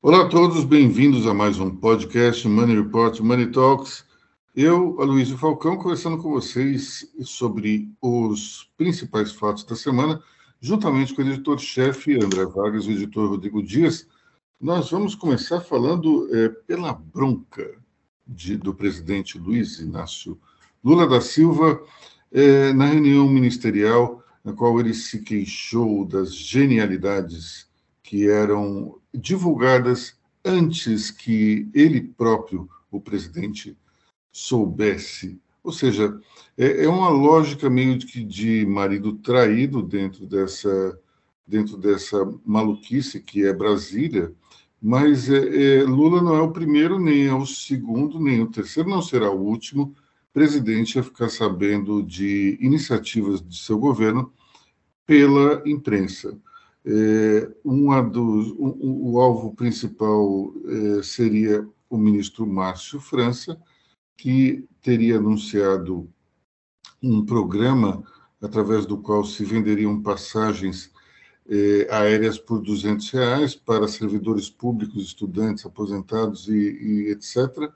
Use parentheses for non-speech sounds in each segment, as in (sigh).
Olá a todos, bem-vindos a mais um podcast Money Report Money Talks. Eu, Aloysio Falcão, conversando com vocês sobre os principais fatos da semana, juntamente com o editor-chefe André Vargas e o editor Rodrigo Dias. Nós vamos começar falando é, pela bronca de, do presidente Luiz Inácio Lula da Silva é, na reunião ministerial, na qual ele se queixou das genialidades que eram divulgadas antes que ele próprio, o presidente, soubesse. Ou seja, é, é uma lógica meio de, de marido traído dentro dessa, dentro dessa maluquice que é Brasília, mas é, é, Lula não é o primeiro, nem é o segundo, nem o terceiro, não será o último presidente a ficar sabendo de iniciativas de seu governo pela imprensa. É, uma dos, um, o alvo principal é, seria o ministro Márcio França, que teria anunciado um programa através do qual se venderiam passagens é, aéreas por 200 reais para servidores públicos, estudantes, aposentados e, e etc.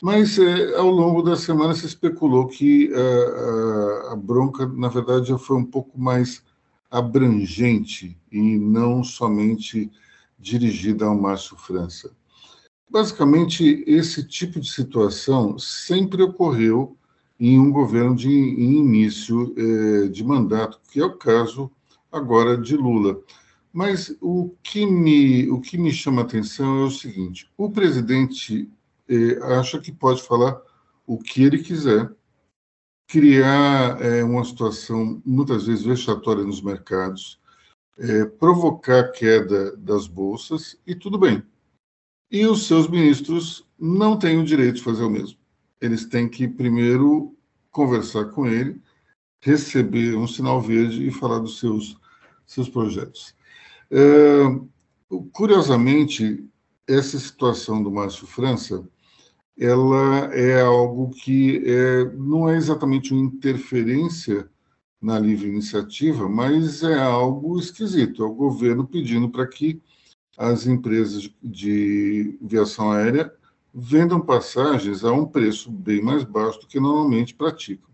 Mas é, ao longo da semana se especulou que a, a, a bronca, na verdade, já foi um pouco mais abrangente e não somente dirigida ao Márcio França. Basicamente, esse tipo de situação sempre ocorreu em um governo de em início eh, de mandato, que é o caso agora de Lula. Mas o que me, o que me chama a atenção é o seguinte: o presidente eh, acha que pode falar o que ele quiser, criar é, uma situação muitas vezes vexatória nos mercados, é, provocar queda das bolsas e tudo bem. E os seus ministros não têm o direito de fazer o mesmo. Eles têm que primeiro conversar com ele, receber um sinal verde e falar dos seus seus projetos. É, curiosamente, essa situação do Márcio França ela é algo que é, não é exatamente uma interferência na livre iniciativa, mas é algo esquisito. É o governo pedindo para que as empresas de viação aérea vendam passagens a um preço bem mais baixo do que normalmente praticam.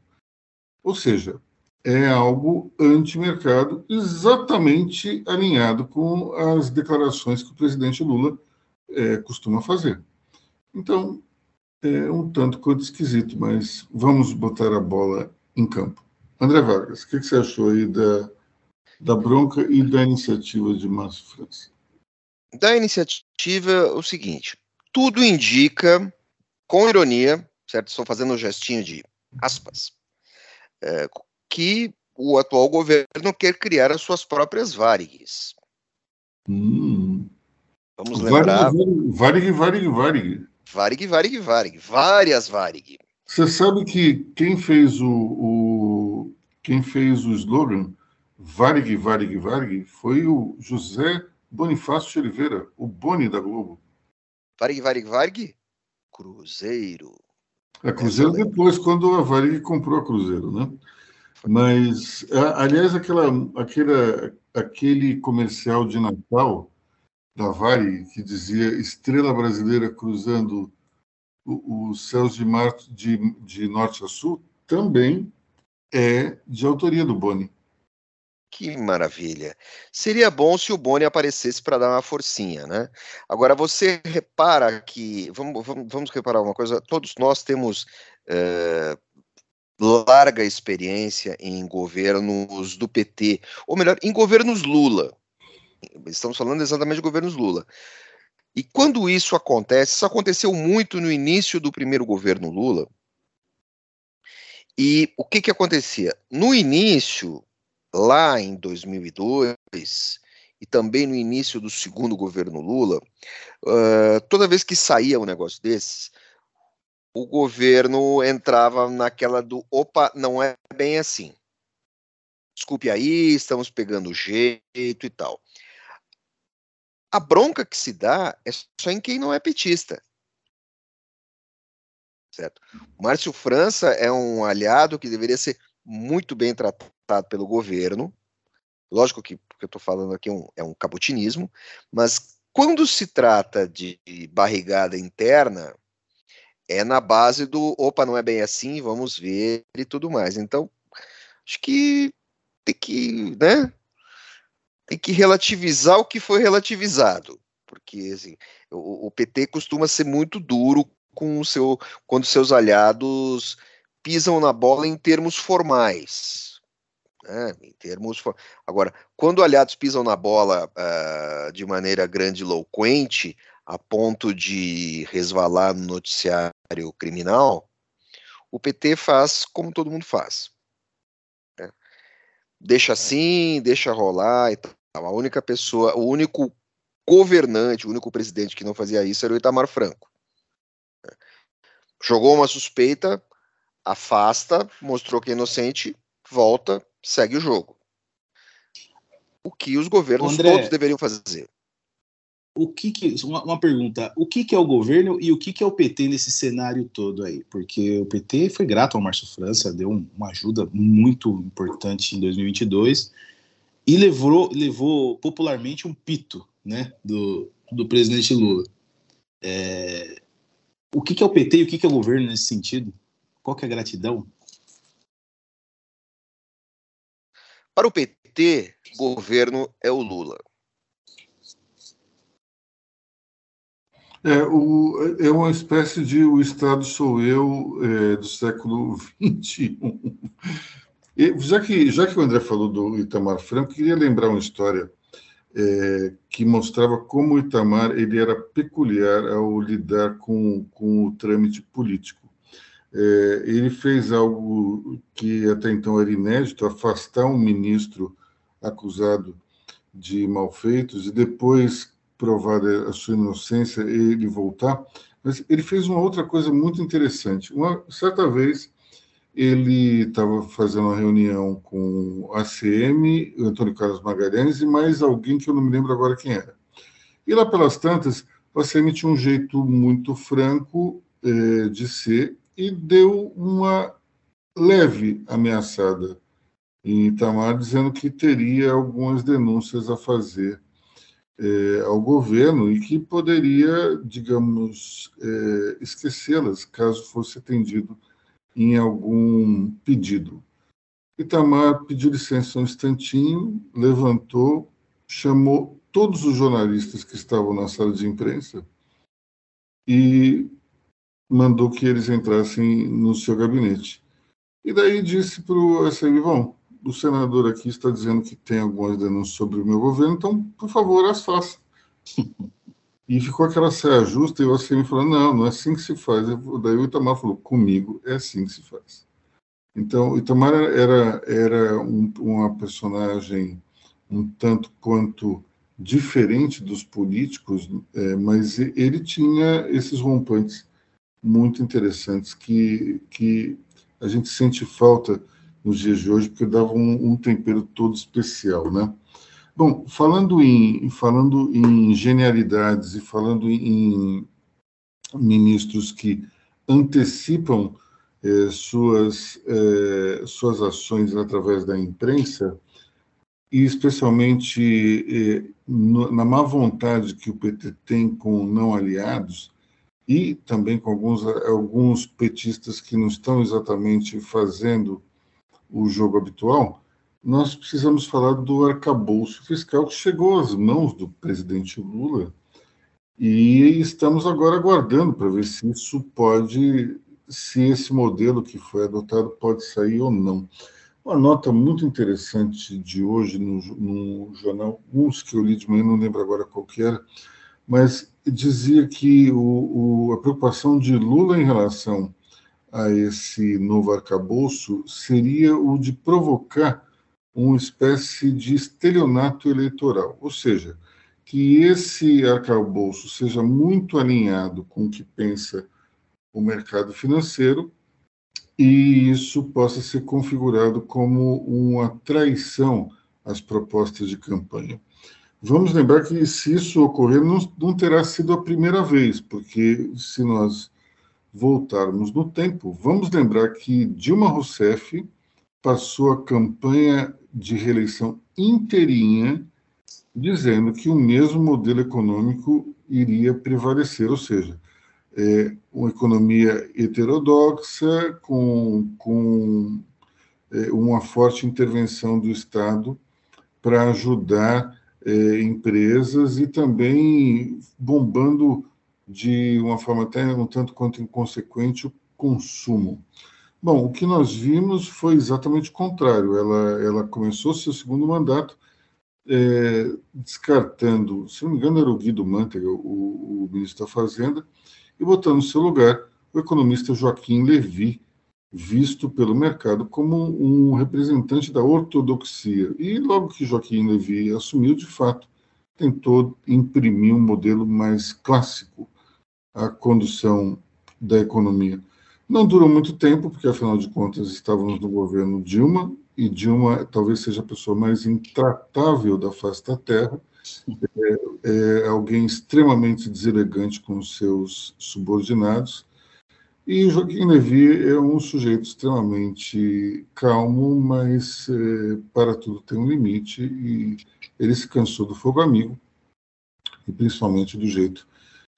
Ou seja, é algo anti-mercado, exatamente alinhado com as declarações que o presidente Lula é, costuma fazer. Então, é um tanto quanto esquisito, mas vamos botar a bola em campo. André Vargas, o que, que você achou aí da, da bronca e da iniciativa de Márcio França? Da iniciativa, o seguinte: tudo indica, com ironia, certo? Estou fazendo um gestinho de aspas, é, que o atual governo quer criar as suas próprias Varigues. Hum. Vamos lembrar. Varig, Varig, Varig. Varig, Varig, Varig. Várias Varig. Você sabe que quem fez o, o quem fez o slogan Varig, Varig, Varig foi o José Bonifácio de Oliveira, o Boni da Globo. Varig, Varig, Varig? Cruzeiro. A Cruzeiro depois, quando a Varig comprou a Cruzeiro, né? Mas, aliás, aquela, aquela, aquele comercial de Natal da Varig, que dizia estrela brasileira cruzando os céus de, mar, de, de norte a sul, também é de autoria do Boni. Que maravilha. Seria bom se o Boni aparecesse para dar uma forcinha, né? Agora, você repara que. Vamos, vamos, vamos reparar uma coisa: todos nós temos é, larga experiência em governos do PT, ou melhor, em governos Lula. Estamos falando exatamente de governos Lula. E quando isso acontece, isso aconteceu muito no início do primeiro governo Lula. E o que que acontecia? No início, lá em 2002, e também no início do segundo governo Lula, uh, toda vez que saía um negócio desses, o governo entrava naquela do opa, não é bem assim. Desculpe aí, estamos pegando jeito e tal. A bronca que se dá é só em quem não é petista. certo? Márcio França é um aliado que deveria ser muito bem tratado pelo governo. Lógico que o que eu estou falando aqui é um, é um caputinismo, mas quando se trata de barrigada interna, é na base do opa, não é bem assim, vamos ver e tudo mais. Então, acho que tem que, né? Tem que relativizar o que foi relativizado, porque assim, o, o PT costuma ser muito duro com o seu quando seus aliados pisam na bola em termos formais. Né? Em termos. Agora, quando aliados pisam na bola uh, de maneira grandiloquente, a ponto de resvalar no noticiário criminal, o PT faz como todo mundo faz. Né? Deixa assim, deixa rolar e tal. A única pessoa, o único governante, o único presidente que não fazia isso era o Itamar Franco. Jogou uma suspeita, afasta, mostrou que é inocente, volta, segue o jogo. O que os governos André, todos deveriam fazer. O que que uma, uma, pergunta, o que que é o governo e o que que é o PT nesse cenário todo aí? Porque o PT foi grato ao Márcio França, deu uma ajuda muito importante em 2022 e levou levou popularmente um pito, né, do, do presidente Lula. É, o que, que é o PT e o que, que é o governo nesse sentido? Qual que é a gratidão? Para o PT, governo é o Lula. É, o, é uma espécie de o Estado sou eu é, do século XXI. E, já, que, já que o André falou do Itamar Franco, queria lembrar uma história é, que mostrava como o Itamar ele era peculiar ao lidar com, com o trâmite político. É, ele fez algo que até então era inédito, afastar um ministro acusado de malfeitos e depois, provada a sua inocência, ele voltar. Mas ele fez uma outra coisa muito interessante. Uma certa vez, ele estava fazendo uma reunião com a ACM, o Antônio Carlos Magalhães e mais alguém que eu não me lembro agora quem era. E lá pelas tantas, o ACM tinha um jeito muito franco eh, de ser e deu uma leve ameaçada em Itamar, dizendo que teria algumas denúncias a fazer eh, ao governo e que poderia, digamos, eh, esquecê-las caso fosse atendido em algum pedido. Itamar pediu licença um instantinho, levantou, chamou todos os jornalistas que estavam na sala de imprensa e mandou que eles entrassem no seu gabinete. E daí disse para o ACM, bom, o senador aqui está dizendo que tem algumas denúncias sobre o meu governo, então, por favor, as faça. (laughs) E ficou aquela saia justa e o ACM falou, não, não é assim que se faz. Daí o Itamar falou, comigo é assim que se faz. Então, o Itamar era, era um, uma personagem um tanto quanto diferente dos políticos, é, mas ele tinha esses rompantes muito interessantes que, que a gente sente falta nos dias de hoje, porque dava um, um tempero todo especial, né? Bom, falando em, falando em genialidades e falando em ministros que antecipam eh, suas, eh, suas ações através da imprensa, e especialmente eh, no, na má vontade que o PT tem com não aliados, e também com alguns, alguns petistas que não estão exatamente fazendo o jogo habitual, nós precisamos falar do arcabouço fiscal que chegou às mãos do presidente Lula e estamos agora aguardando para ver se isso pode, se esse modelo que foi adotado pode sair ou não. Uma nota muito interessante de hoje no, no jornal, uns que eu li de manhã, não lembro agora qual que era, mas dizia que o, o, a preocupação de Lula em relação a esse novo arcabouço seria o de provocar uma espécie de estelionato eleitoral, ou seja, que esse arcabouço seja muito alinhado com o que pensa o mercado financeiro e isso possa ser configurado como uma traição às propostas de campanha. Vamos lembrar que se isso ocorrer, não, não terá sido a primeira vez, porque se nós voltarmos no tempo, vamos lembrar que Dilma Rousseff passou a campanha de reeleição inteirinha dizendo que o mesmo modelo econômico iria prevalecer, ou seja, é, uma economia heterodoxa com, com é, uma forte intervenção do Estado para ajudar é, empresas e também bombando de uma forma até um tanto quanto inconsequente o consumo. Bom, o que nós vimos foi exatamente o contrário. Ela, ela começou seu segundo mandato é, descartando, se não me engano, era o Guido Mantega, o, o ministro da Fazenda, e botando no seu lugar o economista Joaquim Levy, visto pelo mercado como um representante da ortodoxia. E logo que Joaquim Levy assumiu, de fato, tentou imprimir um modelo mais clássico à condução da economia. Não durou muito tempo, porque afinal de contas estávamos no governo Dilma, e Dilma talvez seja a pessoa mais intratável da face da Terra, é, é alguém extremamente deselegante com seus subordinados, e Joaquim Levy é um sujeito extremamente calmo, mas é, para tudo tem um limite, e ele se cansou do fogo amigo, e principalmente do jeito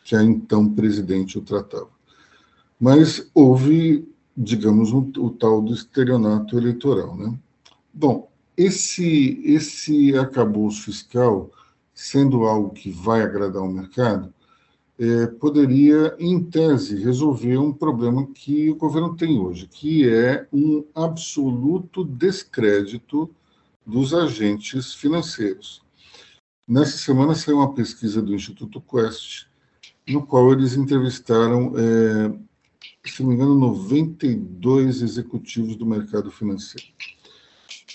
que a então presidente o tratava. Mas houve, digamos, um, o tal do estelionato eleitoral, né? Bom, esse, esse arcabouço fiscal, sendo algo que vai agradar o mercado, é, poderia, em tese, resolver um problema que o governo tem hoje, que é um absoluto descrédito dos agentes financeiros. Nessa semana saiu uma pesquisa do Instituto Quest, no qual eles entrevistaram, é, se não me engano, 92 executivos do mercado financeiro.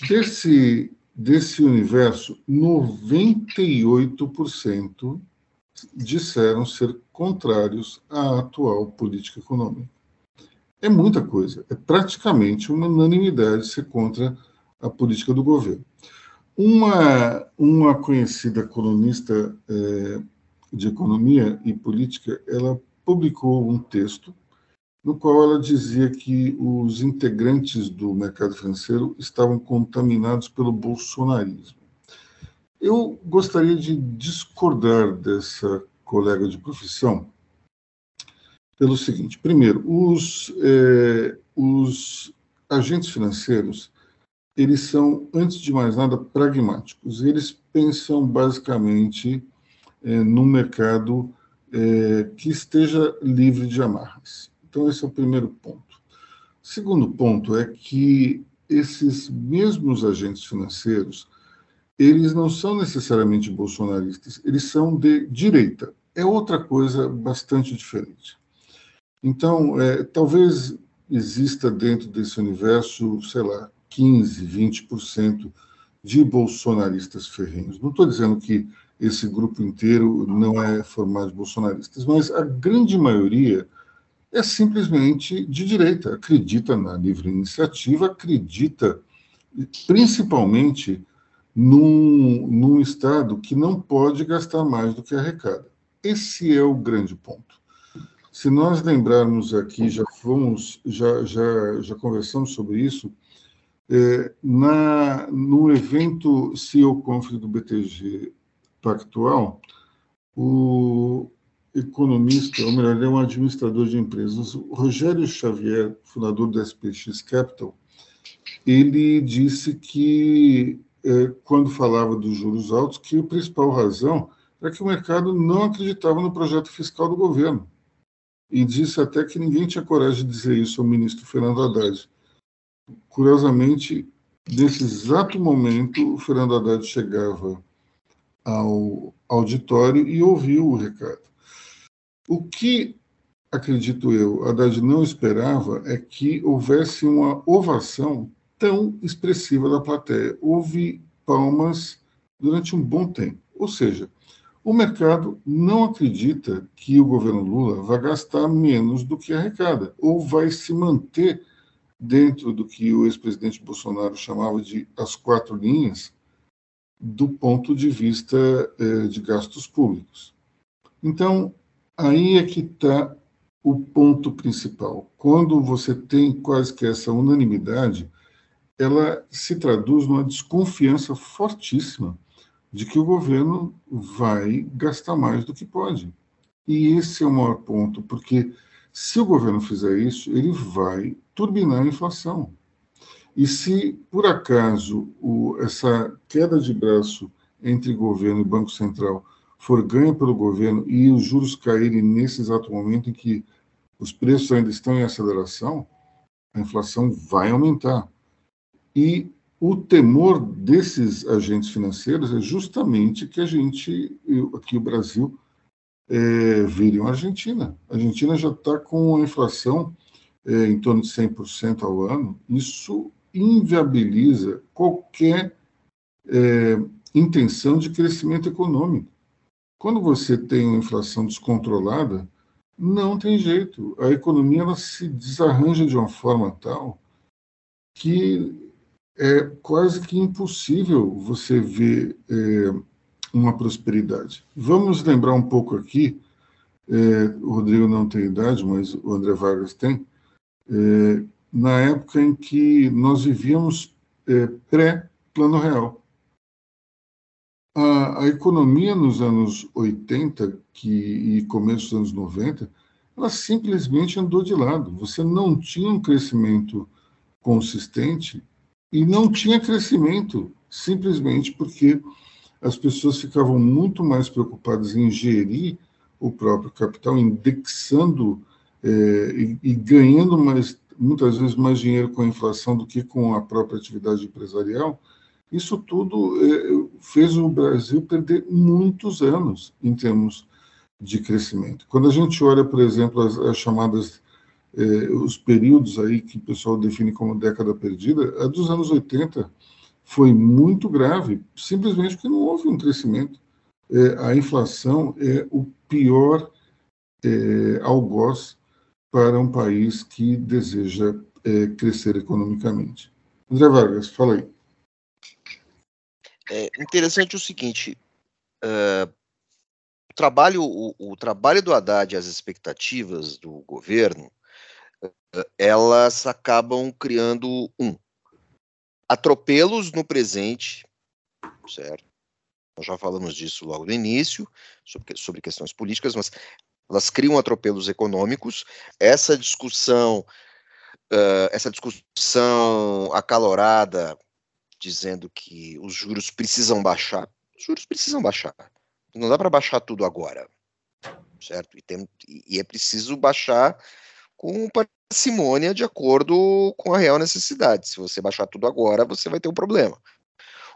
Desse, desse universo, 98% disseram ser contrários à atual política econômica. É muita coisa, é praticamente uma unanimidade ser contra a política do governo. Uma, uma conhecida colunista é, de economia e política, ela publicou um texto no qual ela dizia que os integrantes do mercado financeiro estavam contaminados pelo bolsonarismo. Eu gostaria de discordar dessa colega de profissão pelo seguinte: primeiro, os, é, os agentes financeiros eles são, antes de mais nada, pragmáticos. Eles pensam basicamente é, num mercado é, que esteja livre de amarras. Então, esse é o primeiro ponto. Segundo ponto é que esses mesmos agentes financeiros, eles não são necessariamente bolsonaristas, eles são de direita. É outra coisa bastante diferente. Então, é, talvez exista dentro desse universo, sei lá, 15, 20% de bolsonaristas ferrenhos. Não estou dizendo que esse grupo inteiro não é formado de bolsonaristas, mas a grande maioria é simplesmente de direita, acredita na livre iniciativa, acredita principalmente num, num Estado que não pode gastar mais do que arrecada. Esse é o grande ponto. Se nós lembrarmos aqui, já fomos, já, já, já conversamos sobre isso, é, na, no evento CEO Conference do BTG Pactual, o, economista, ou melhor, ele é um administrador de empresas. Rogério Xavier, fundador da SPX Capital, ele disse que, quando falava dos juros altos, que a principal razão é que o mercado não acreditava no projeto fiscal do governo. E disse até que ninguém tinha coragem de dizer isso ao ministro Fernando Haddad. Curiosamente, nesse exato momento, o Fernando Haddad chegava ao auditório e ouviu o recado. O que, acredito eu, Haddad não esperava é que houvesse uma ovação tão expressiva da plateia. Houve palmas durante um bom tempo. Ou seja, o mercado não acredita que o governo Lula vai gastar menos do que arrecada, ou vai se manter dentro do que o ex-presidente Bolsonaro chamava de as quatro linhas, do ponto de vista eh, de gastos públicos. Então, aí é que está o ponto principal. Quando você tem quase que essa unanimidade, ela se traduz numa desconfiança fortíssima de que o governo vai gastar mais do que pode. E esse é o maior ponto, porque se o governo fizer isso, ele vai turbinar a inflação. E se, por acaso, o, essa queda de braço entre governo e Banco Central for ganha pelo governo e os juros caírem nesse exato momento em que os preços ainda estão em aceleração, a inflação vai aumentar. E o temor desses agentes financeiros é justamente que a gente, aqui o Brasil, é, vire uma Argentina. A Argentina já está com a inflação é, em torno de 100% ao ano. Isso inviabiliza qualquer é, intenção de crescimento econômico. Quando você tem uma inflação descontrolada, não tem jeito. A economia ela se desarranja de uma forma tal que é quase que impossível você ver é, uma prosperidade. Vamos lembrar um pouco aqui, é, o Rodrigo não tem idade, mas o André Vargas tem, é, na época em que nós vivíamos é, pré-plano real. A, a, economia nos anos 80 que, e começo dos anos 90, ela simplesmente andou de lado. Você não tinha um crescimento consistente e não tinha crescimento simplesmente porque as pessoas ficavam muito mais preocupadas em gerir o próprio capital, indexando é, e, e, ganhando mais, muitas vezes mais dinheiro com a inflação do que com a própria atividade empresarial. Isso tudo é, fez o Brasil perder muitos anos em termos de crescimento. Quando a gente olha, por exemplo, as, as chamadas é, os períodos aí que o pessoal define como década perdida, a dos anos 80 foi muito grave, simplesmente porque não houve um crescimento. É, a inflação é o pior é, algoz para um país que deseja é, crescer economicamente. André Vargas, fala aí. É interessante o seguinte: uh, trabalho, o, o, trabalho do Haddad e as expectativas do governo, elas acabam criando um atropelos no presente, certo? Nós já falamos disso logo no início, sobre, sobre questões políticas, mas elas criam atropelos econômicos. Essa discussão, uh, essa discussão acalorada, dizendo que os juros precisam baixar, os juros precisam baixar. Não dá para baixar tudo agora, certo? E, tem, e é preciso baixar com parcimônia de acordo com a real necessidade. Se você baixar tudo agora, você vai ter um problema.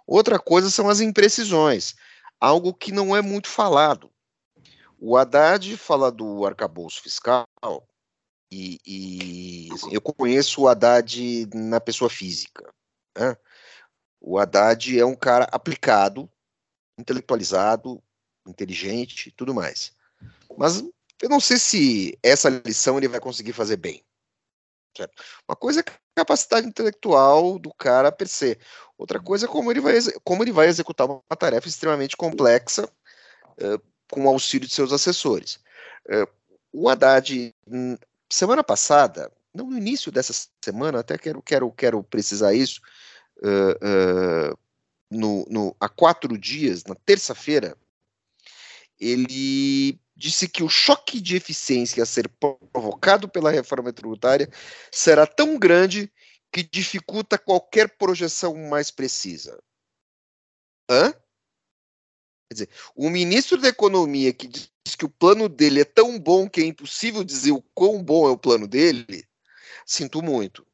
Outra coisa são as imprecisões, algo que não é muito falado. O Haddad fala do arcabouço fiscal, e, e assim, eu conheço o Haddad na pessoa física. Né? O Haddad é um cara aplicado, intelectualizado, inteligente, tudo mais. Mas eu não sei se essa lição ele vai conseguir fazer bem. Certo? Uma coisa é a capacidade intelectual do cara per se. Outra coisa é como ele vai, como ele vai executar uma tarefa extremamente complexa uh, com o auxílio de seus assessores. Uh, o Haddad, hum, semana passada, não no início dessa semana, até quero, quero, quero precisar isso, uh, no, no, há quatro dias, na terça-feira, ele disse que o choque de eficiência a ser provocado pela reforma tributária será tão grande que dificulta qualquer projeção mais precisa. Hã? Quer dizer, o ministro da Economia que diz que o plano dele é tão bom que é impossível dizer o quão bom é o plano dele, sinto muito.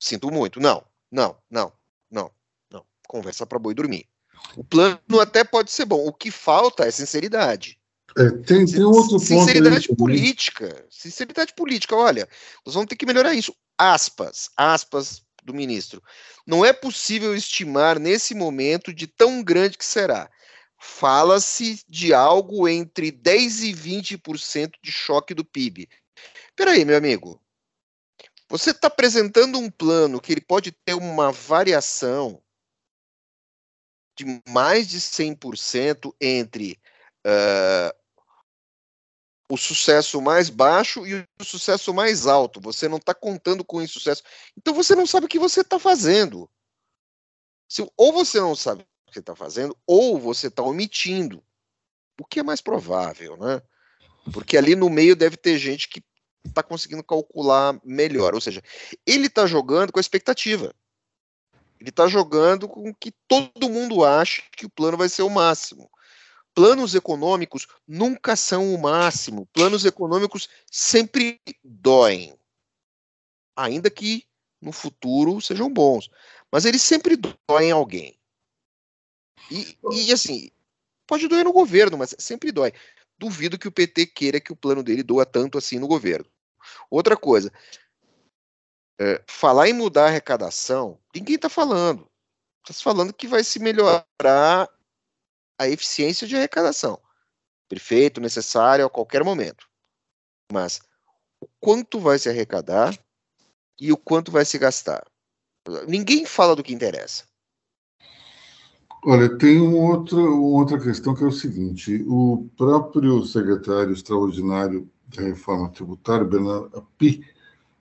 Sinto muito. Não, não, não, não, não. Conversa para boi dormir. O plano até pode ser bom. O que falta é sinceridade. É, tem, tem outro sinceridade ponto política. Sinceridade política. Olha, nós vamos ter que melhorar isso. Aspas, aspas do ministro. Não é possível estimar nesse momento de tão grande que será. Fala-se de algo entre 10 e 20% de choque do PIB. Peraí, meu amigo. Você está apresentando um plano que ele pode ter uma variação de mais de 100% entre uh, o sucesso mais baixo e o sucesso mais alto. Você não está contando com o sucesso. Então você não sabe o que você está fazendo. Se, ou você não sabe o que você está fazendo, ou você está omitindo. O que é mais provável, né? Porque ali no meio deve ter gente que está conseguindo calcular melhor. Ou seja, ele está jogando com a expectativa. Ele está jogando com que todo mundo acha que o plano vai ser o máximo. Planos econômicos nunca são o máximo. Planos econômicos sempre doem. Ainda que no futuro sejam bons. Mas eles sempre doem alguém. E, e assim, pode doer no governo, mas sempre dói. Duvido que o PT queira que o plano dele doa tanto assim no governo. Outra coisa, é, falar em mudar a arrecadação, ninguém está falando. Está falando que vai se melhorar a eficiência de arrecadação. Perfeito, necessário a qualquer momento. Mas o quanto vai se arrecadar e o quanto vai se gastar. Ninguém fala do que interessa. Olha, tem um outro, uma outra questão que é o seguinte: o próprio secretário extraordinário da reforma tributária, Bernardo Api,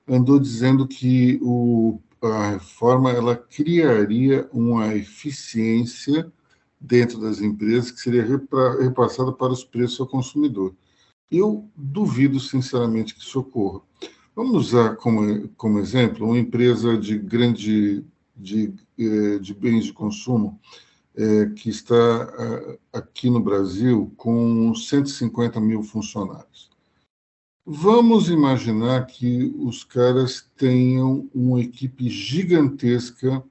andou dizendo que o, a reforma ela criaria uma eficiência dentro das empresas que seria repassada para os preços ao consumidor. Eu duvido, sinceramente, que isso ocorra. Vamos usar como, como exemplo uma empresa de grande de, eh, de bens de consumo é, que está aqui no Brasil com 150 mil funcionários. Vamos imaginar que os caras tenham uma equipe gigantesca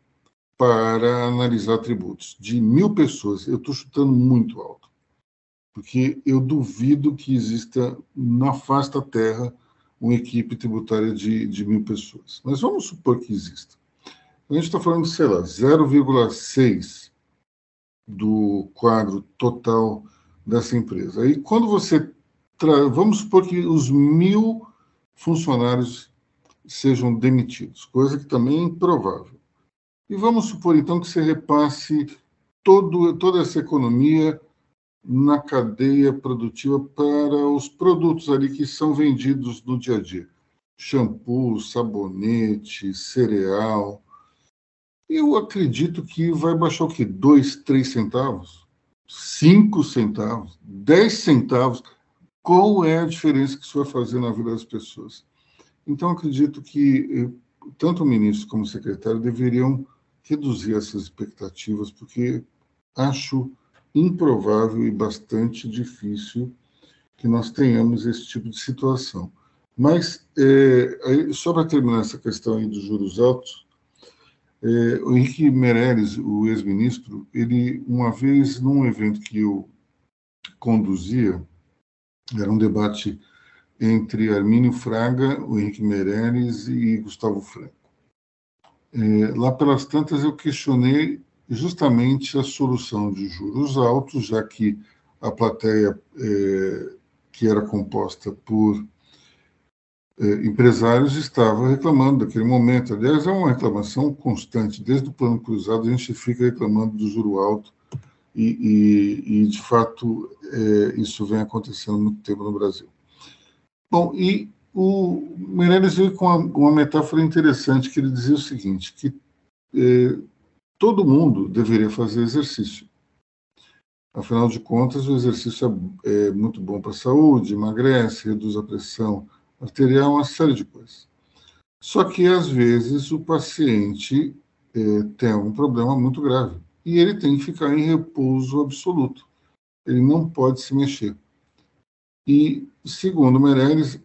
para analisar tributos, de mil pessoas. Eu estou chutando muito alto, porque eu duvido que exista na da Terra uma equipe tributária de, de mil pessoas. Mas vamos supor que exista. A gente está falando, sei lá, 0,6 do quadro total dessa empresa. Aí, quando você tra... vamos supor que os mil funcionários sejam demitidos, coisa que também é improvável. E vamos supor, então, que você repasse todo, toda essa economia na cadeia produtiva para os produtos ali que são vendidos no dia a dia. Shampoo, sabonete, cereal. Eu acredito que vai baixar o quê? Dois, três centavos? Cinco centavos? Dez centavos? qual é a diferença que isso vai fazer na vida das pessoas. Então, acredito que eh, tanto o ministro como o secretário deveriam reduzir essas expectativas, porque acho improvável e bastante difícil que nós tenhamos esse tipo de situação. Mas, é, só para terminar essa questão aí dos juros altos, é, o Henrique Meirelles, o ex-ministro, ele, uma vez, num evento que eu conduzia, era um debate entre Armínio Fraga, o Henrique Meirelles e Gustavo Franco. É, lá pelas tantas, eu questionei justamente a solução de juros altos, já que a plateia é, que era composta por é, empresários estava reclamando daquele momento. Aliás, é uma reclamação constante. Desde o plano cruzado, a gente fica reclamando do juro alto e, e, e de fato, é, isso vem acontecendo muito tempo no Brasil. Bom, e o Meirelles veio com uma, uma, metáfora interessante, que ele dizia o seguinte, que é, todo mundo deveria fazer exercício. Afinal de contas, o exercício é, é muito bom para a saúde, emagrece, reduz a pressão arterial, uma série de coisas. Só que, às vezes, o paciente é, tem um problema muito grave e ele tem que ficar em repouso absoluto. Ele não pode se mexer. E, segundo Meirelles,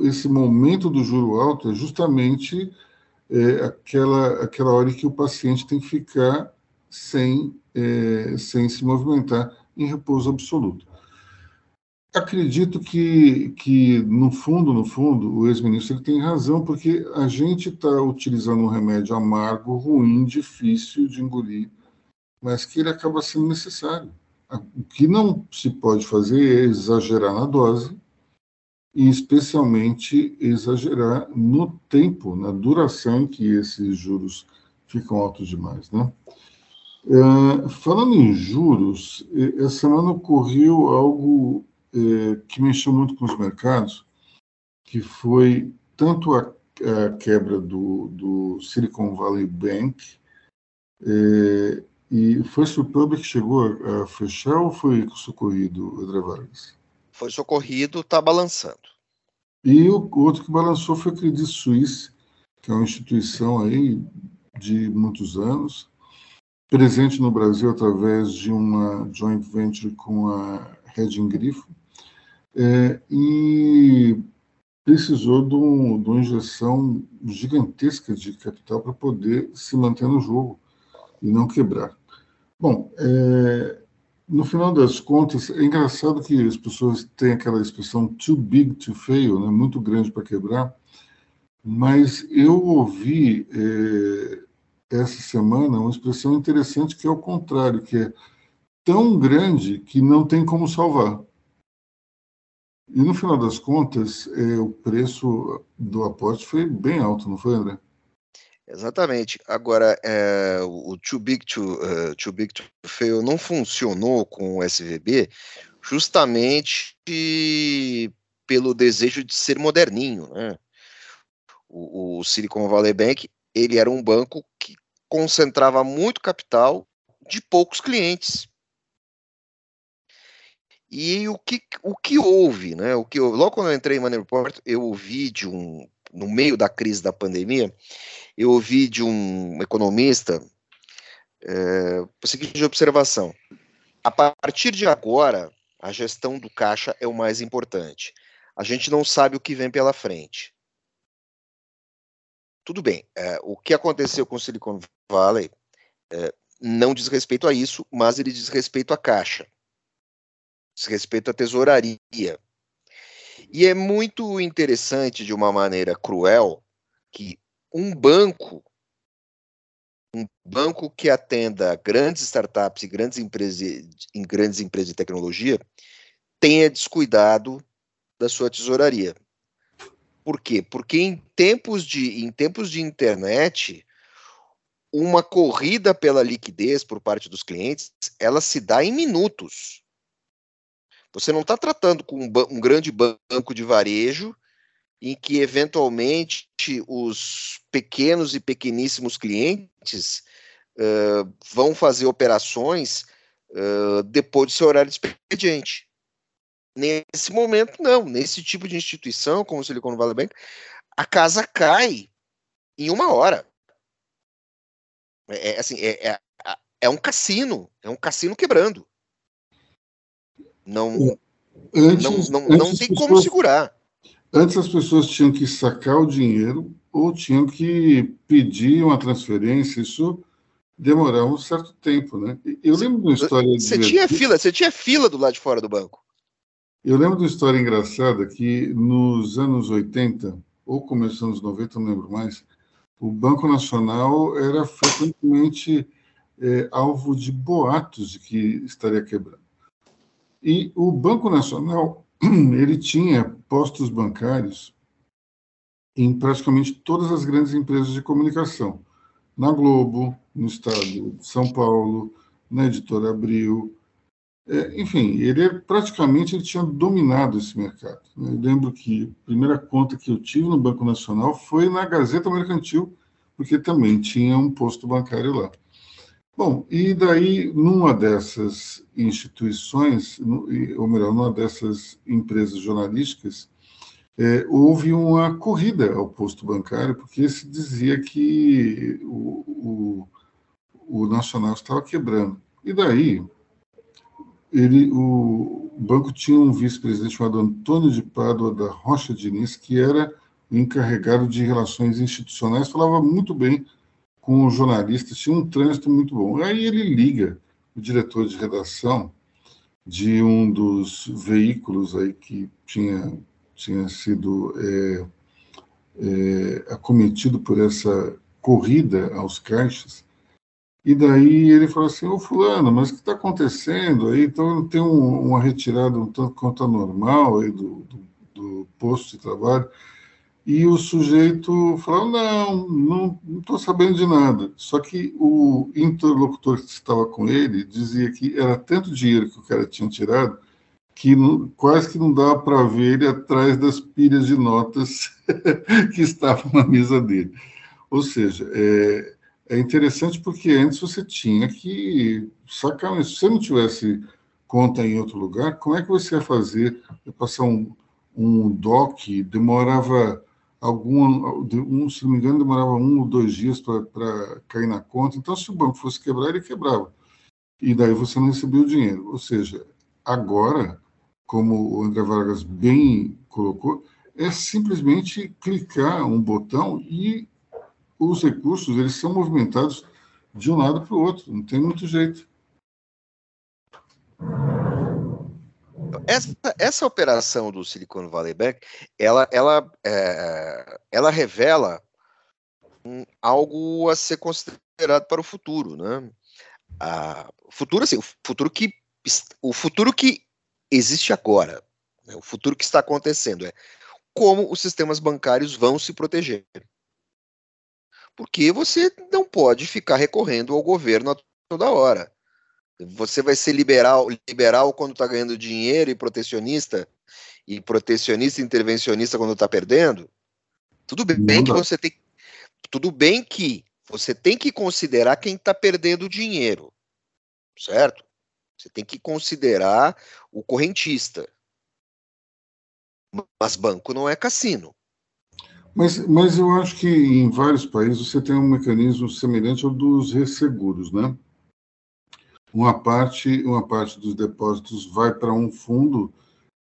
esse momento do juro alto é justamente é, aquela, aquela hora em que o paciente tem que ficar sem, é, sem se movimentar em repouso absoluto. Acredito que, que, no fundo, no fundo, o ex-ministro tem razão, porque a gente está utilizando um remédio amargo, ruim, difícil de engolir, mas que ele acaba sendo necessário. O que não se pode fazer é exagerar na dose e, especialmente, exagerar no tempo, na duração que esses juros ficam altos demais, né? É, falando em juros, essa semana ocorreu algo é, que mexeu muito com os mercados, que foi tanto a, a quebra do, do, Silicon Valley Bank, é, e foi o Public que chegou a, a, fechar ou foi socorrido, André Vargas? Foi socorrido, está balançando. E o outro que balançou foi o Credit Suisse, que é uma instituição aí de muitos anos, presente no Brasil através de uma joint venture com a Reding Grifo, é, e precisou de, um, de, uma injeção gigantesca de capital para poder se manter no jogo e não quebrar. Bom, é, no final das contas, é engraçado que as pessoas têm aquela expressão too big to fail, né, muito grande para quebrar, mas eu ouvi é, essa semana uma expressão interessante que é o contrário, que é tão grande que não tem como salvar. E no final das contas, é, o preço do aporte foi bem alto, não foi, André? Exatamente. Agora, é, o Too Big to, uh, too Big to Fail não funcionou com o SVB justamente pelo desejo de ser moderninho. Né? O, o Silicon Valley Bank ele era um banco que concentrava muito capital de poucos clientes. E o que, o que houve, né? O que logo quando eu entrei em Money Report, eu ouvi de um, no meio da crise da pandemia, eu ouvi de um economista é, a seguinte observação: a partir de agora, a gestão do caixa é o mais importante. A gente não sabe o que vem pela frente. Tudo bem, é, o que aconteceu com o Silicon Valley é, não diz respeito a isso, mas ele diz respeito à caixa diz respeito à tesouraria. E é muito interessante, de uma maneira cruel, que um banco, um banco que atenda grandes startups e grandes empresas, em grandes empresas de tecnologia, tenha descuidado da sua tesouraria. Por quê? Porque em tempos de, em tempos de internet, uma corrida pela liquidez por parte dos clientes, ela se dá em minutos. Você não está tratando com um, um, grande banco de varejo em que, eventualmente, os pequenos e pequeníssimos clientes uh, vão fazer operações uh, depois do seu horário de expediente. Nesse momento, não. Nesse tipo de instituição, como o Silicon Valley Bank, a casa cai em uma hora. É, é assim, é, é, é um cassino, é um cassino quebrando. Não, antes, não, não, não tem pessoas, como segurar. Antes as pessoas tinham que sacar o dinheiro ou tinham que pedir uma transferência. Isso demorava um certo tempo, né? Eu lembro de uma história. Você tinha fila, você tinha fila do lado de fora do banco. Eu lembro de uma história engraçada que nos anos 80, ou começando nos 90, não lembro mais, o Banco Nacional era frequentemente é, alvo de boatos de que estaria quebrando. E o Banco Nacional, (clears throat) ele tinha postos bancários em praticamente todas as grandes empresas de comunicação. Na Globo, no estado de São Paulo, na Editora Abril. É, enfim, ele praticamente ele tinha dominado esse mercado. Né? Eu lembro que a primeira conta que eu tive no Banco Nacional foi na Gazeta Mercantil, porque também tinha um posto bancário lá. Bom, e daí, numa dessas instituições, ou melhor, numa dessas empresas jornalísticas, é, houve uma corrida ao posto bancário, porque se dizia que o, o, o Nacional estava quebrando. E daí, ele, o, banco tinha um vice-presidente chamado Antônio de Pádua da Rocha Diniz, que era encarregado de relações institucionais, falava muito bem com os jornalistas, tinha um trânsito muito bom. Aí ele liga o diretor de redação de um dos veículos aí que tinha, tinha sido é, é, acometido por essa corrida aos caixas, e daí ele falou assim, ô fulano, mas o que está acontecendo aí? Então tem um, uma retirada um tanto quanto anormal aí do, do, do posto de trabalho. E o sujeito falou: não, não estou sabendo de nada. Só que o interlocutor que estava com ele dizia que era tanto dinheiro que o cara tinha tirado que não, quase que não dava para ver ele atrás das pilhas de notas (laughs) que estavam na mesa dele. Ou seja, é, é interessante porque antes você tinha que sacar, se você não tivesse conta em outro lugar, como é que você ia fazer? Ia passar um, um DOC, demorava algum, um, se não me engano, demorava um ou dois dias para cair na conta. Então, se o banco fosse quebrar, ele quebrava. E daí você não recebia o dinheiro. Ou seja, agora, como o André Vargas bem colocou, é simplesmente clicar um botão e os recursos eles são movimentados de um lado para o outro, não tem muito jeito. Essa, essa operação do Silicon Valley Bank, ela, ela, é, ela revela um, algo a ser considerado para o futuro, né? A, futuro, assim, o futuro que o futuro que existe agora, né? o futuro que está acontecendo é como os sistemas bancários vão se proteger. Porque você não pode ficar recorrendo ao governo a toda hora. Você vai ser liberal, liberal quando está ganhando dinheiro e protecionista, e protecionista e intervencionista quando está perdendo? Tudo bem que você tem. Tudo bem que você tem que considerar quem está perdendo dinheiro, certo? Você tem que considerar o correntista. Mas banco não é cassino. Mas, mas eu acho que em vários países você tem um mecanismo semelhante ao dos resseguros, né? Uma parte, uma parte dos depósitos vai para um fundo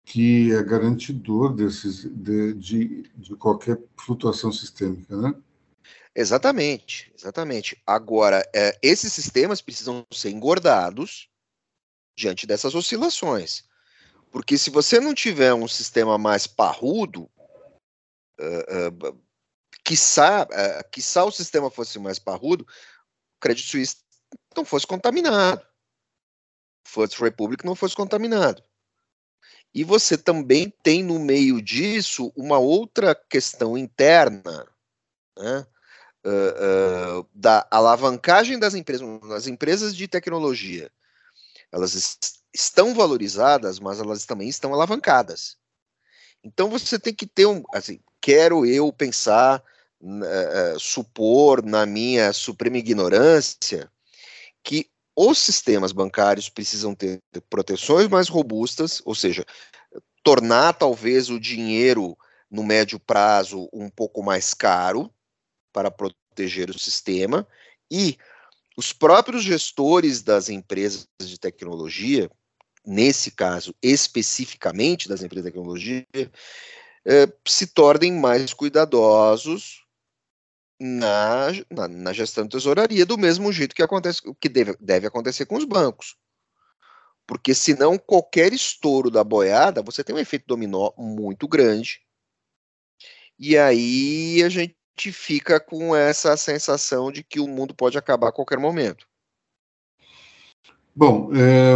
que é garantidor desses, de, de, de qualquer flutuação sistêmica, né? Exatamente, exatamente. Agora, é, esses sistemas precisam ser engordados diante dessas oscilações. Porque se você não tiver um sistema mais parrudo, uh, uh, quiçá, uh, quiçá o sistema fosse mais parrudo, o Credit Suisse não fosse contaminado. First Republic não fosse contaminado. E você também tem no meio disso uma outra questão interna, né? uh, uh, da alavancagem das empresas, as empresas de tecnologia. Elas est estão valorizadas, mas elas também estão alavancadas. Então você tem que ter um, assim, quero eu pensar, uh, supor na minha suprema ignorância que os sistemas bancários precisam ter proteções mais robustas, ou seja, tornar talvez o dinheiro no médio prazo um pouco mais caro para proteger o sistema. E os próprios gestores das empresas de tecnologia, nesse caso especificamente das empresas de tecnologia, eh, se tornem mais cuidadosos na, na, na, gestão de tesouraria, do mesmo jeito que acontece, que deve, deve acontecer com os bancos. Porque senão qualquer estouro da boiada, você tem um efeito dominó muito grande. E aí a gente fica com essa sensação de que o mundo pode acabar a qualquer momento. Bom, é,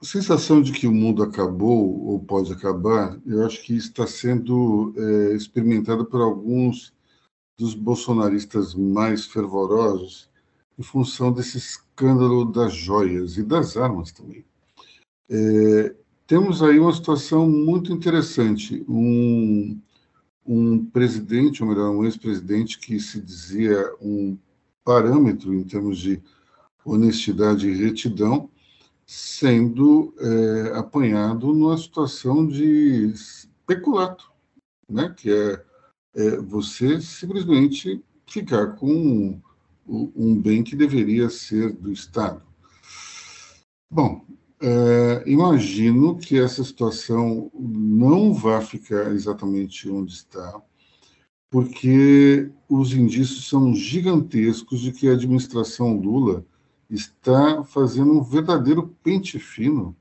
a sensação de que o mundo acabou ou pode acabar, eu acho que está sendo é, experimentada por alguns dos bolsonaristas mais fervorosos em função desse escândalo das joias e das armas também. É, temos aí uma situação muito interessante. Um, um presidente, ou melhor, um ex-presidente que se dizia um parâmetro em termos de honestidade e retidão, sendo é, apanhado numa situação de peculato, né, que é é você simplesmente ficar com um bem que deveria ser do Estado. Bom, é, imagino que essa situação não vai ficar exatamente onde está, porque os indícios são gigantescos de que a administração Lula está fazendo um verdadeiro pente fino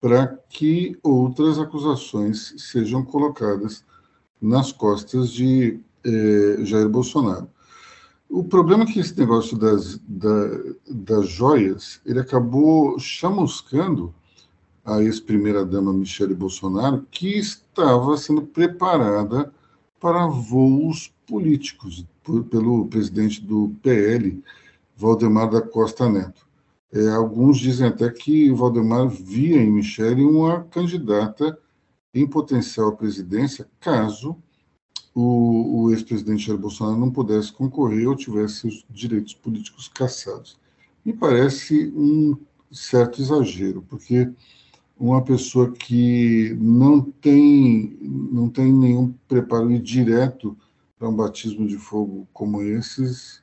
para que outras acusações sejam colocadas nas costas de eh, Jair Bolsonaro. O problema é que esse negócio das, da, das joias, ele acabou chamuscando a ex-primeira-dama Michele Bolsonaro, que estava sendo preparada para voos políticos por, pelo presidente do PL, Valdemar da Costa Neto. É, alguns dizem até que Valdemar via em Michele uma candidata em potencial à presidência, caso o, o ex-presidente Jair Bolsonaro não pudesse concorrer ou tivesse os direitos políticos cassados. Me parece um certo exagero, porque uma pessoa que não tem, não tem nenhum preparo direto para um batismo de fogo como esses,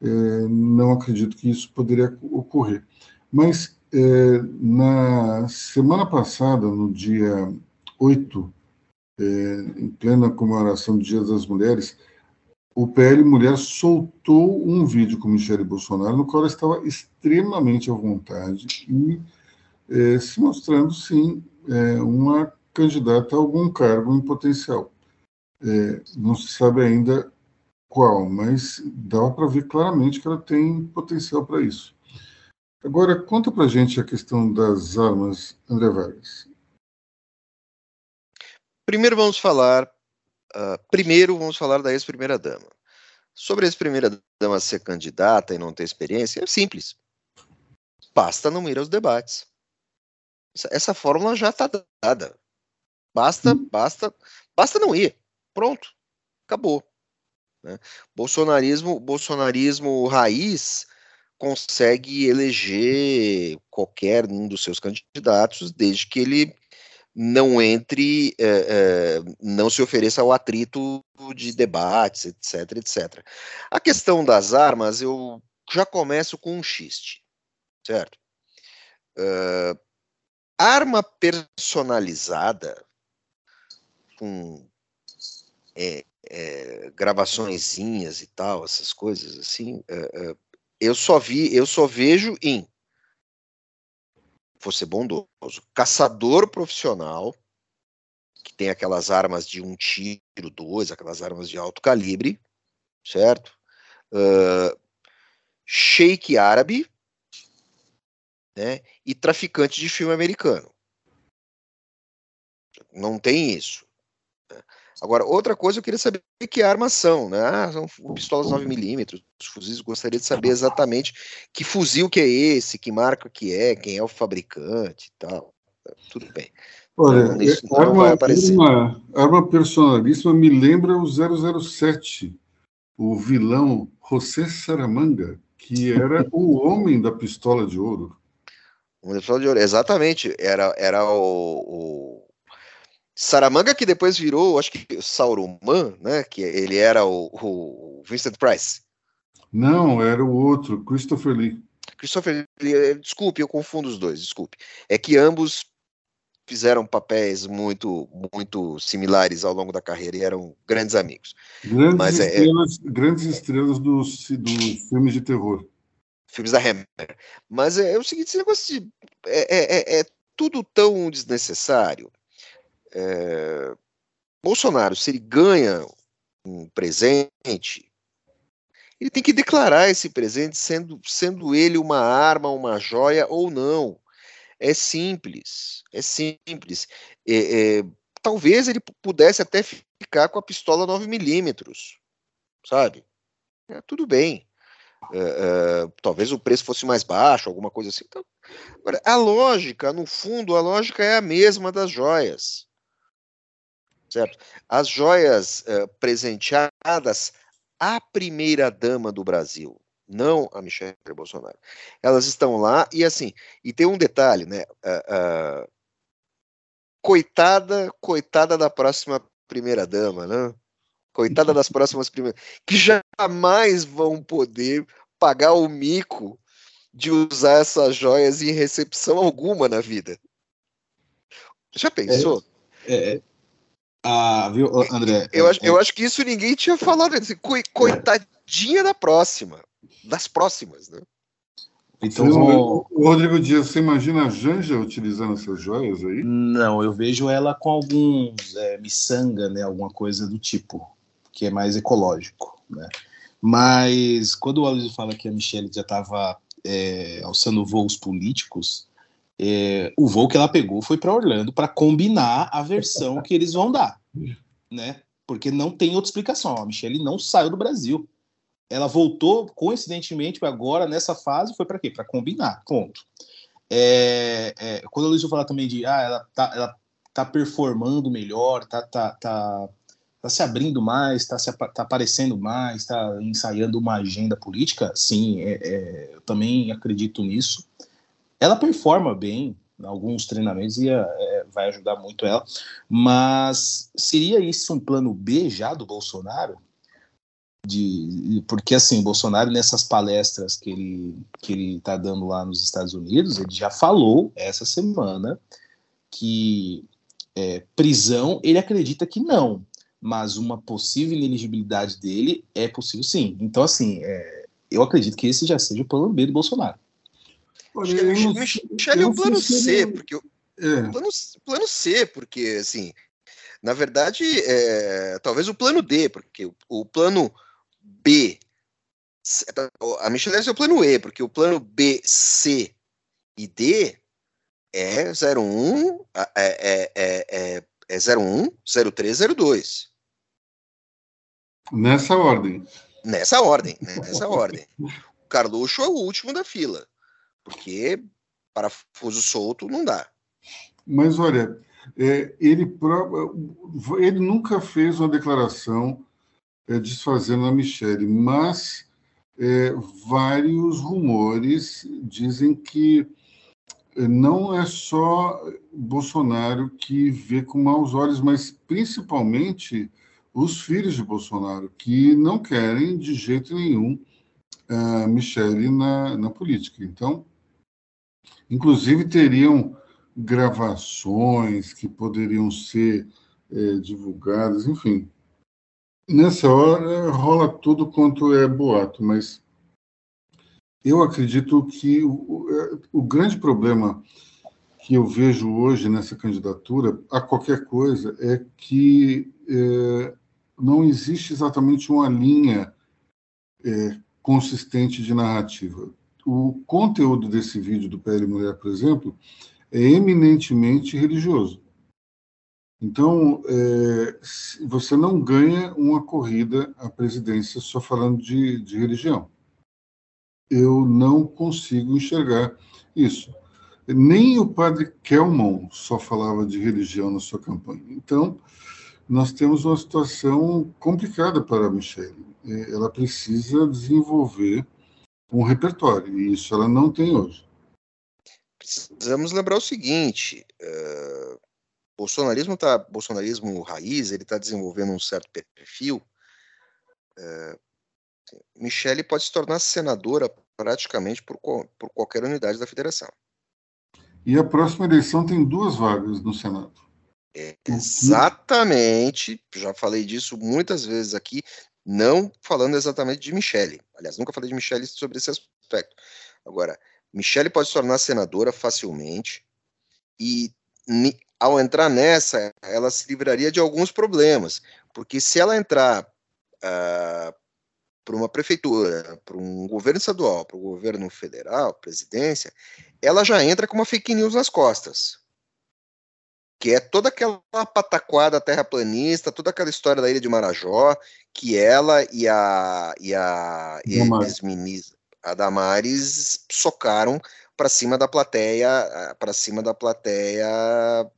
é, não acredito que isso poderia ocorrer. Mas é, na semana passada, no dia 8, é, em plena comemoração do Dia das Mulheres, o PL Mulher soltou um vídeo com Michele Bolsonaro, no qual ela estava extremamente à vontade e é, se mostrando, sim, é, uma candidata a algum cargo em potencial. É, não se sabe ainda qual, mas dá para ver claramente que ela tem potencial para isso. Agora, conta para gente a questão das armas, André Vargas. Primeiro vamos falar, uh, primeiro vamos falar da ex-primeira dama. Sobre a ex-primeira dama ser candidata e não ter experiência, é simples. Basta não ir aos debates. Essa, essa fórmula já está dada. Basta, basta, basta não ir. Pronto, acabou. Né? Bolsonarismo, bolsonarismo raiz consegue eleger qualquer um dos seus candidatos desde que ele não entre, é, é, não se ofereça ao atrito de debates, etc, etc. A questão das armas, eu já começo com um xiste, certo? Uh, arma personalizada com é, é, gravaçõezinhas e tal, essas coisas assim, é, eu só vi, eu só vejo em vou ser bondoso, caçador profissional, que tem aquelas armas de um tiro, dois, aquelas armas de alto calibre, certo? Uh, sheik árabe, né? E traficante de filme americano. Não tem isso. Agora, outra coisa, eu queria saber que armas são, né? Ah, são pistolas 9mm, fuzis, gostaria de saber exatamente que fuzil que é esse, que marca que é, quem é o fabricante e tal. Tudo bem. Olha, então, isso é, arma, arma, arma personalíssima me lembra o 007, o vilão José Saramanga, que era (laughs) o homem da pistola de ouro. O pistola de ouro, exatamente. Era, era o, o Saramanga, que depois virou, acho que Sauroman, né? Que ele era o, o Vincent Price. Não, era o outro, Christopher Lee. Christopher Lee, eh, desculpe, eu confundo os dois, desculpe. É que ambos fizeram papéis muito muito similares ao longo da carreira e eram grandes amigos. Grandes Mas, é, é estrelas, é, grandes estrelas dos, dos filmes de terror. Filmes da Hammer. Mas é, é o seguinte, esse negócio de, é, é, é tudo tão desnecessário é, Bolsonaro, se ele ganha um presente, ele tem que declarar esse presente sendo, sendo ele uma arma, uma joia ou não. É simples, é simples. É, é, talvez ele pudesse até ficar com a pistola 9mm, sabe? É, tudo bem. É, é, talvez o preço fosse mais baixo, alguma coisa assim. Então, agora, a lógica, no fundo, a lógica é a mesma das joias certo? As joias uh, presenteadas à primeira dama do Brasil, não a Michelle Bolsonaro. Elas estão lá e assim, e tem um detalhe, né? Uh, uh, coitada, coitada da próxima primeira dama, né? Coitada das próximas primeiras, que jamais vão poder pagar o mico de usar essas joias em recepção alguma na vida. Já pensou? É, é, ah, viu, André? Eu, é, acho, eu acho que isso ninguém tinha falado. Assim, coitadinha da próxima. Das próximas, né? Então, o Rodrigo Dias, você imagina a Janja utilizando essas joias aí? Não, eu vejo ela com alguns é, miçanga, né? Alguma coisa do tipo, que é mais ecológico, né? Mas quando o Aloysio fala que a Michelle já estava é, alçando voos políticos, é, o voo que ela pegou foi para Orlando para combinar a versão que eles vão dar, né? Porque não tem outra explicação. A Michelle não saiu do Brasil. ela voltou, coincidentemente, agora, nessa fase, foi para quê? Para combinar, ponto. É, é, quando a Luísa falar também de, ah, ela tá, ela tá performando melhor, tá, tá, tá, tá se abrindo mais, tá, se, tá aparecendo mais, tá ensaiando uma agenda política, sim, é, é, eu também acredito nisso. Ela performa bem, alguns treinamentos e é, vai ajudar muito ela, mas seria isso um plano B já do Bolsonaro? de porque assim Bolsonaro nessas palestras que ele que ele está dando lá nos Estados Unidos ele já falou essa semana que é, prisão ele acredita que não mas uma possível ineligibilidade dele é possível sim. Então assim é, eu acredito que esse já seja o plano B do Bolsonaro Olha, eu Michele é o plano C porque o é. plano, plano C porque assim na verdade é, talvez o plano D porque o, o plano B. A Michelle é o plano E, porque o plano B, C e D é 01, é, é, é, é 01, 03, 02. Nessa ordem. Nessa ordem, nessa ordem. O Carluxo é o último da fila, porque parafuso solto não dá. Mas olha, é, ele, ele nunca fez uma declaração é, desfazendo a Michelle, mas é, vários rumores dizem que é, não é só Bolsonaro que vê com maus olhos, mas principalmente os filhos de Bolsonaro, que não querem de jeito nenhum a Michele na, na política. Então, inclusive teriam gravações que poderiam ser é, divulgadas, enfim. Nessa hora rola tudo quanto é boato, mas eu acredito que o, o grande problema que eu vejo hoje nessa candidatura a qualquer coisa é que é, não existe exatamente uma linha é, consistente de narrativa. O conteúdo desse vídeo do PL Mulher, por exemplo, é eminentemente religioso. Então, é, você não ganha uma corrida à presidência só falando de, de religião. Eu não consigo enxergar isso. Nem o padre Kelmon só falava de religião na sua campanha. Então, nós temos uma situação complicada para a Michelle. É, ela precisa desenvolver um repertório, e isso ela não tem hoje. Precisamos lembrar o seguinte: uh bolsonarismo tá bolsonarismo raiz ele está desenvolvendo um certo perfil é, Michele pode se tornar senadora praticamente por, por qualquer unidade da federação e a próxima eleição tem duas vagas no senado exatamente já falei disso muitas vezes aqui não falando exatamente de Michele aliás nunca falei de Michele sobre esse aspecto agora Michele pode se tornar senadora facilmente e ao entrar nessa, ela se livraria de alguns problemas, porque se ela entrar uh, para uma prefeitura, para um governo estadual, para o governo federal, presidência, ela já entra com uma fake news nas costas. Que é toda aquela pataquada terraplanista, toda aquela história da ilha de Marajó, que ela e a, e a ex-ministra, a Damares, socaram para cima da plateia, para cima da plateia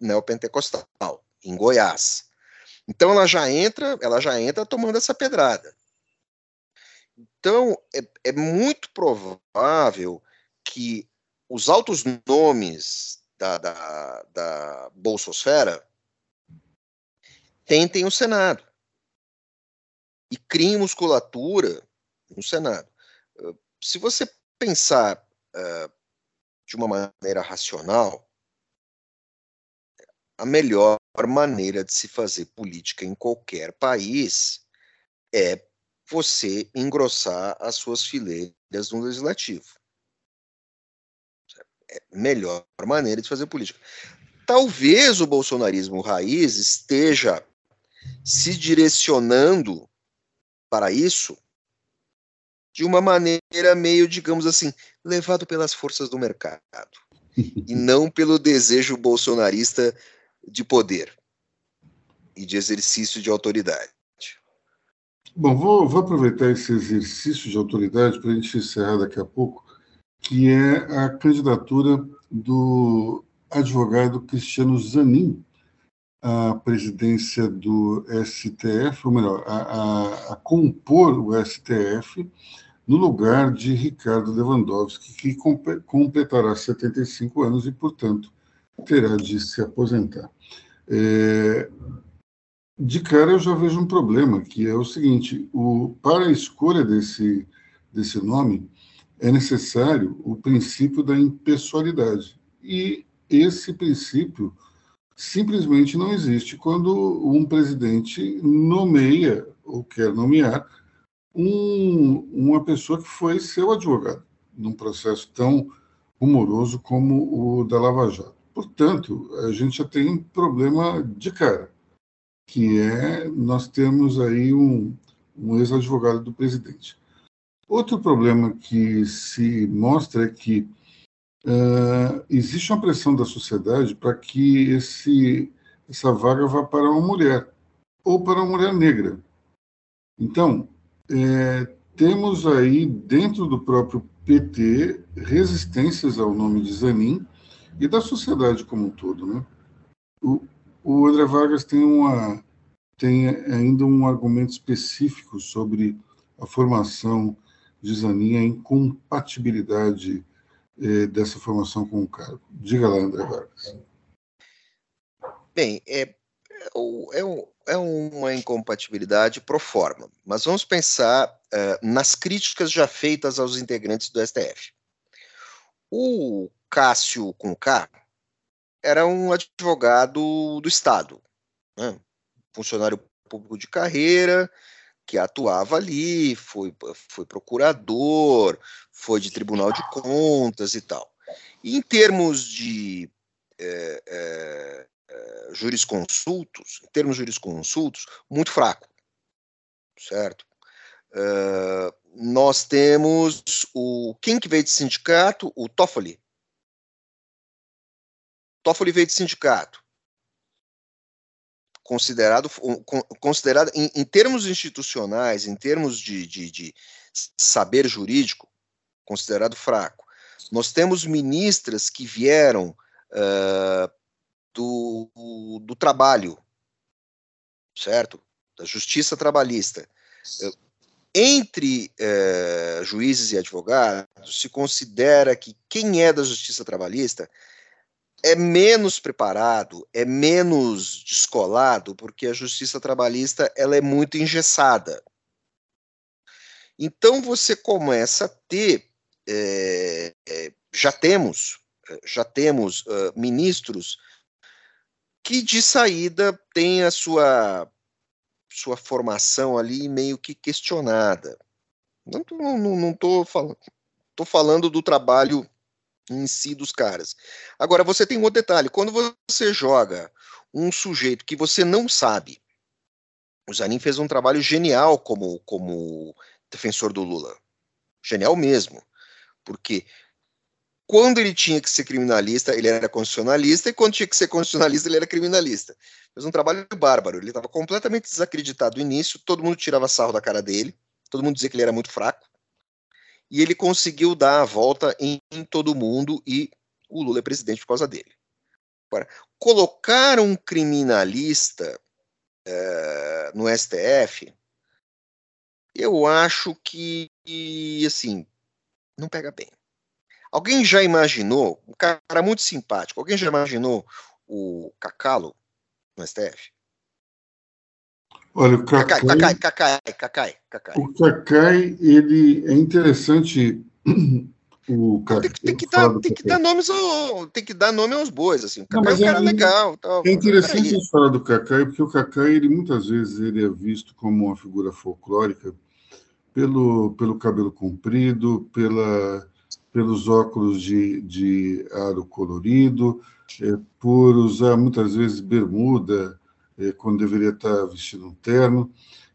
neopentecostal em Goiás. Então ela já entra, ela já entra tomando essa pedrada. Então é, é muito provável que os altos nomes da, da, da bolsosfera tentem o Senado e criem musculatura no Senado. Se você pensar uh, de uma maneira racional, a melhor maneira de se fazer política em qualquer país é você engrossar as suas fileiras no legislativo. É melhor maneira de fazer política. Talvez o bolsonarismo raiz esteja se direcionando para isso de uma maneira meio, digamos assim, levado pelas forças do mercado (laughs) e não pelo desejo bolsonarista de poder e de exercício de autoridade. Bom, vou, vou aproveitar esse exercício de autoridade para a gente encerrar daqui a pouco, que é a candidatura do advogado Cristiano Zanin à presidência do STF, ou melhor, a, a, a compor o STF no lugar de Ricardo Lewandowski, que completará 75 anos e, portanto, terá de se aposentar. É, de cara, eu já vejo um problema, que é o seguinte: o, para a escolha desse, desse nome, é necessário o princípio da impessoalidade. E esse princípio simplesmente não existe quando um presidente nomeia ou quer nomear um, uma pessoa que foi seu advogado, num processo tão rumoroso como o da Lava Jato. Portanto, a gente já tem um problema de cara, que é nós temos aí um, um ex-advogado do presidente. Outro problema que se mostra é que uh, existe uma pressão da sociedade para que esse, essa vaga vá para uma mulher, ou para uma mulher negra. Então, é, temos aí, dentro do próprio PT, resistências ao nome de Zanin e da sociedade como um todo. Né? O, o André Vargas tem, uma, tem ainda um argumento específico sobre a formação Zanin, a incompatibilidade eh, dessa formação com o cargo. Diga lá, André Vargas. Bem, é, é, é uma incompatibilidade pro forma, mas vamos pensar uh, nas críticas já feitas aos integrantes do STF. O Cássio com era um advogado do Estado, né? funcionário público de carreira, que atuava ali, foi, foi procurador, foi de tribunal de contas e tal. E em termos de é, é, jurisconsultos, em termos jurisconsultos, muito fraco, certo? Uh, nós temos o quem que veio de sindicato? O Toffoli. Toffoli veio de sindicato. Considerado, considerado em, em termos institucionais, em termos de, de, de saber jurídico, considerado fraco. Nós temos ministras que vieram uh, do, do trabalho, certo? Da justiça trabalhista. Entre uh, juízes e advogados, se considera que quem é da justiça trabalhista é menos preparado, é menos descolado, porque a justiça trabalhista ela é muito engessada. Então você começa a ter, é, é, já temos, já temos uh, ministros que de saída têm a sua sua formação ali meio que questionada. Não estou não, não tô falando, tô falando do trabalho em si dos caras. Agora, você tem um outro detalhe: quando você joga um sujeito que você não sabe, o Zanin fez um trabalho genial como, como defensor do Lula. Genial mesmo. Porque quando ele tinha que ser criminalista, ele era constitucionalista, e quando tinha que ser constitucionalista, ele era criminalista. Fez um trabalho bárbaro. Ele estava completamente desacreditado no início, todo mundo tirava sarro da cara dele, todo mundo dizia que ele era muito fraco e ele conseguiu dar a volta em, em todo mundo e o Lula é presidente por causa dele. Agora, colocar um criminalista é, no STF, eu acho que, assim, não pega bem. Alguém já imaginou, um cara muito simpático, alguém já imaginou o Cacalo no STF? Olha, o Cacai, Cacai, Cacai, Cacai, Cacai. O Cacai, ele é interessante. (clears throat) O Cacai, tem, tem, que dar, tem que dar nomes ao, tem que dar nome aos bois, assim. O Cacai Não, é um cara é, legal. Tal, é interessante a gente falar do Cacai, porque o Cacai, ele muitas vezes ele é visto como uma figura folclórica pelo, pelo cabelo comprido, pela, pelos óculos de, de aro colorido, é, por usar muitas vezes bermuda, quando deveria estar vestindo um terno.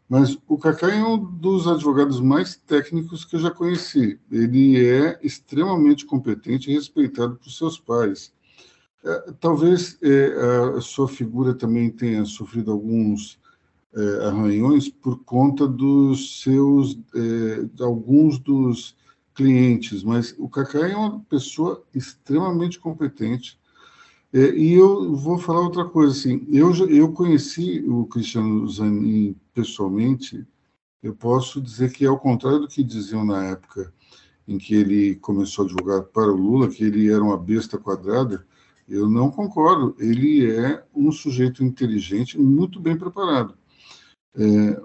Mas o Cacá é um dos advogados mais técnicos que eu já conheci. Ele é extremamente competente e respeitado por seus pares. É, talvez é, a sua figura também tenha sofrido alguns arranhões por conta dos seus, alguns dos clientes, mas o Kaká é uma pessoa extremamente competente. É, e eu vou falar outra coisa, assim, eu, eu conheci o Cristiano Zanin pessoalmente, eu posso dizer que, ao contrário do que diziam na época em que ele começou a divulgar para o Lula, que ele era uma besta quadrada, eu não concordo. Ele é um sujeito inteligente, muito bem preparado. É,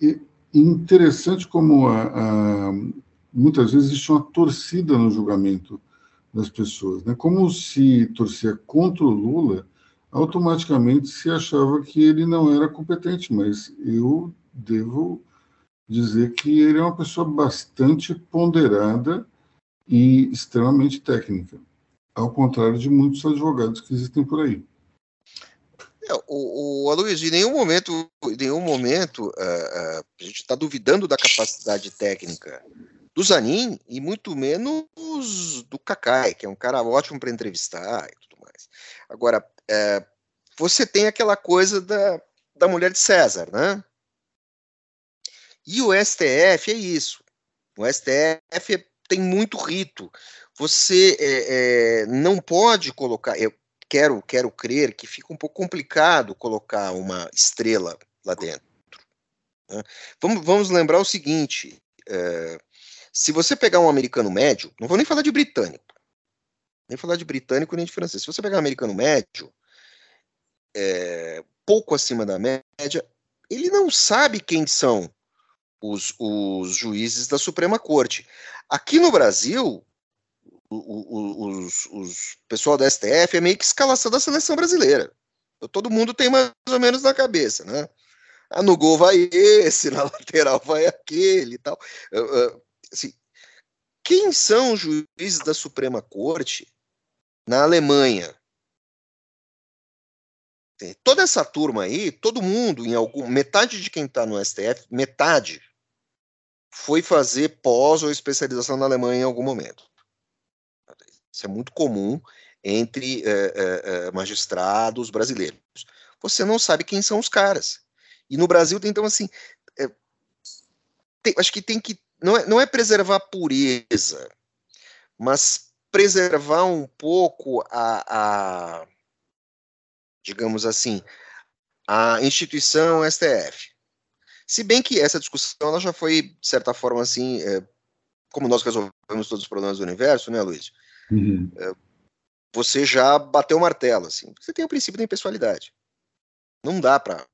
e interessante como a, a, muitas vezes existe uma torcida no julgamento das pessoas. Né? Como se torcia contra o Lula, automaticamente se achava que ele não era competente, mas eu devo dizer que ele é uma pessoa bastante ponderada e extremamente técnica, ao contrário de muitos advogados que existem por aí. É, o, o Aloysio, em nenhum momento, em nenhum momento uh, uh, a gente está duvidando da capacidade técnica do Zanin e muito menos do Kakai, que é um cara ótimo para entrevistar e tudo mais. Agora, uh, você tem aquela coisa da, da mulher de César, né? E o STF é isso. O STF tem muito rito. Você é, é, não pode colocar. Eu quero, quero crer que fica um pouco complicado colocar uma estrela lá dentro. Né? Vamos, vamos lembrar o seguinte: é, se você pegar um americano médio, não vou nem falar de britânico, nem falar de britânico nem de francês. Se você pegar um americano médio, é, pouco acima da média, ele não sabe quem são os, os juízes da Suprema Corte. Aqui no Brasil, o, os, pessoal da STF é meio que escalação da seleção brasileira. Todo mundo tem mais ou menos na cabeça, né? Ah, no gol vai esse, (laughs) na lateral vai aquele e tal. Assim, quem são os juízes da Suprema Corte na Alemanha? Toda essa turma aí, todo mundo, em algum, metade de quem está no STF, metade foi fazer pós ou especialização na Alemanha em algum momento. Isso é muito comum entre é, é, magistrados brasileiros. Você não sabe quem são os caras. E no Brasil, então, assim, é, tem, acho que tem que. Não é, não é preservar a pureza, mas preservar um pouco a, a digamos assim, a instituição STF. Se bem que essa discussão ela já foi, de certa forma, assim, é, como nós resolvemos todos os problemas do universo, né, Luiz? Uhum. É, você já bateu o martelo, assim. Você tem o princípio da impessoalidade. Não dá para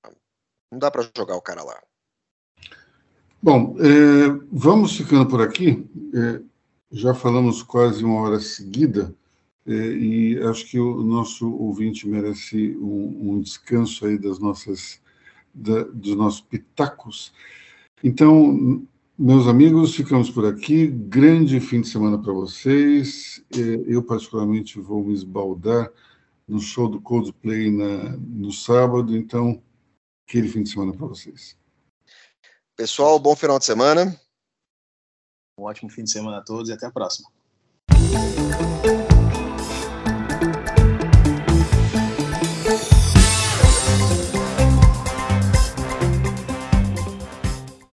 não dá para jogar o cara lá. Bom, é, vamos ficando por aqui. É, já falamos quase uma hora seguida é, e acho que o nosso ouvinte merece um, um descanso aí das nossas da, dos nossos pitacos. Então, meus amigos, ficamos por aqui. Grande fim de semana para vocês. É, eu, particularmente, vou me esbaldar no show do Coldplay na, no sábado. Então, aquele fim de semana para vocês. Pessoal, bom final de semana. Um ótimo fim de semana a todos e até a próxima.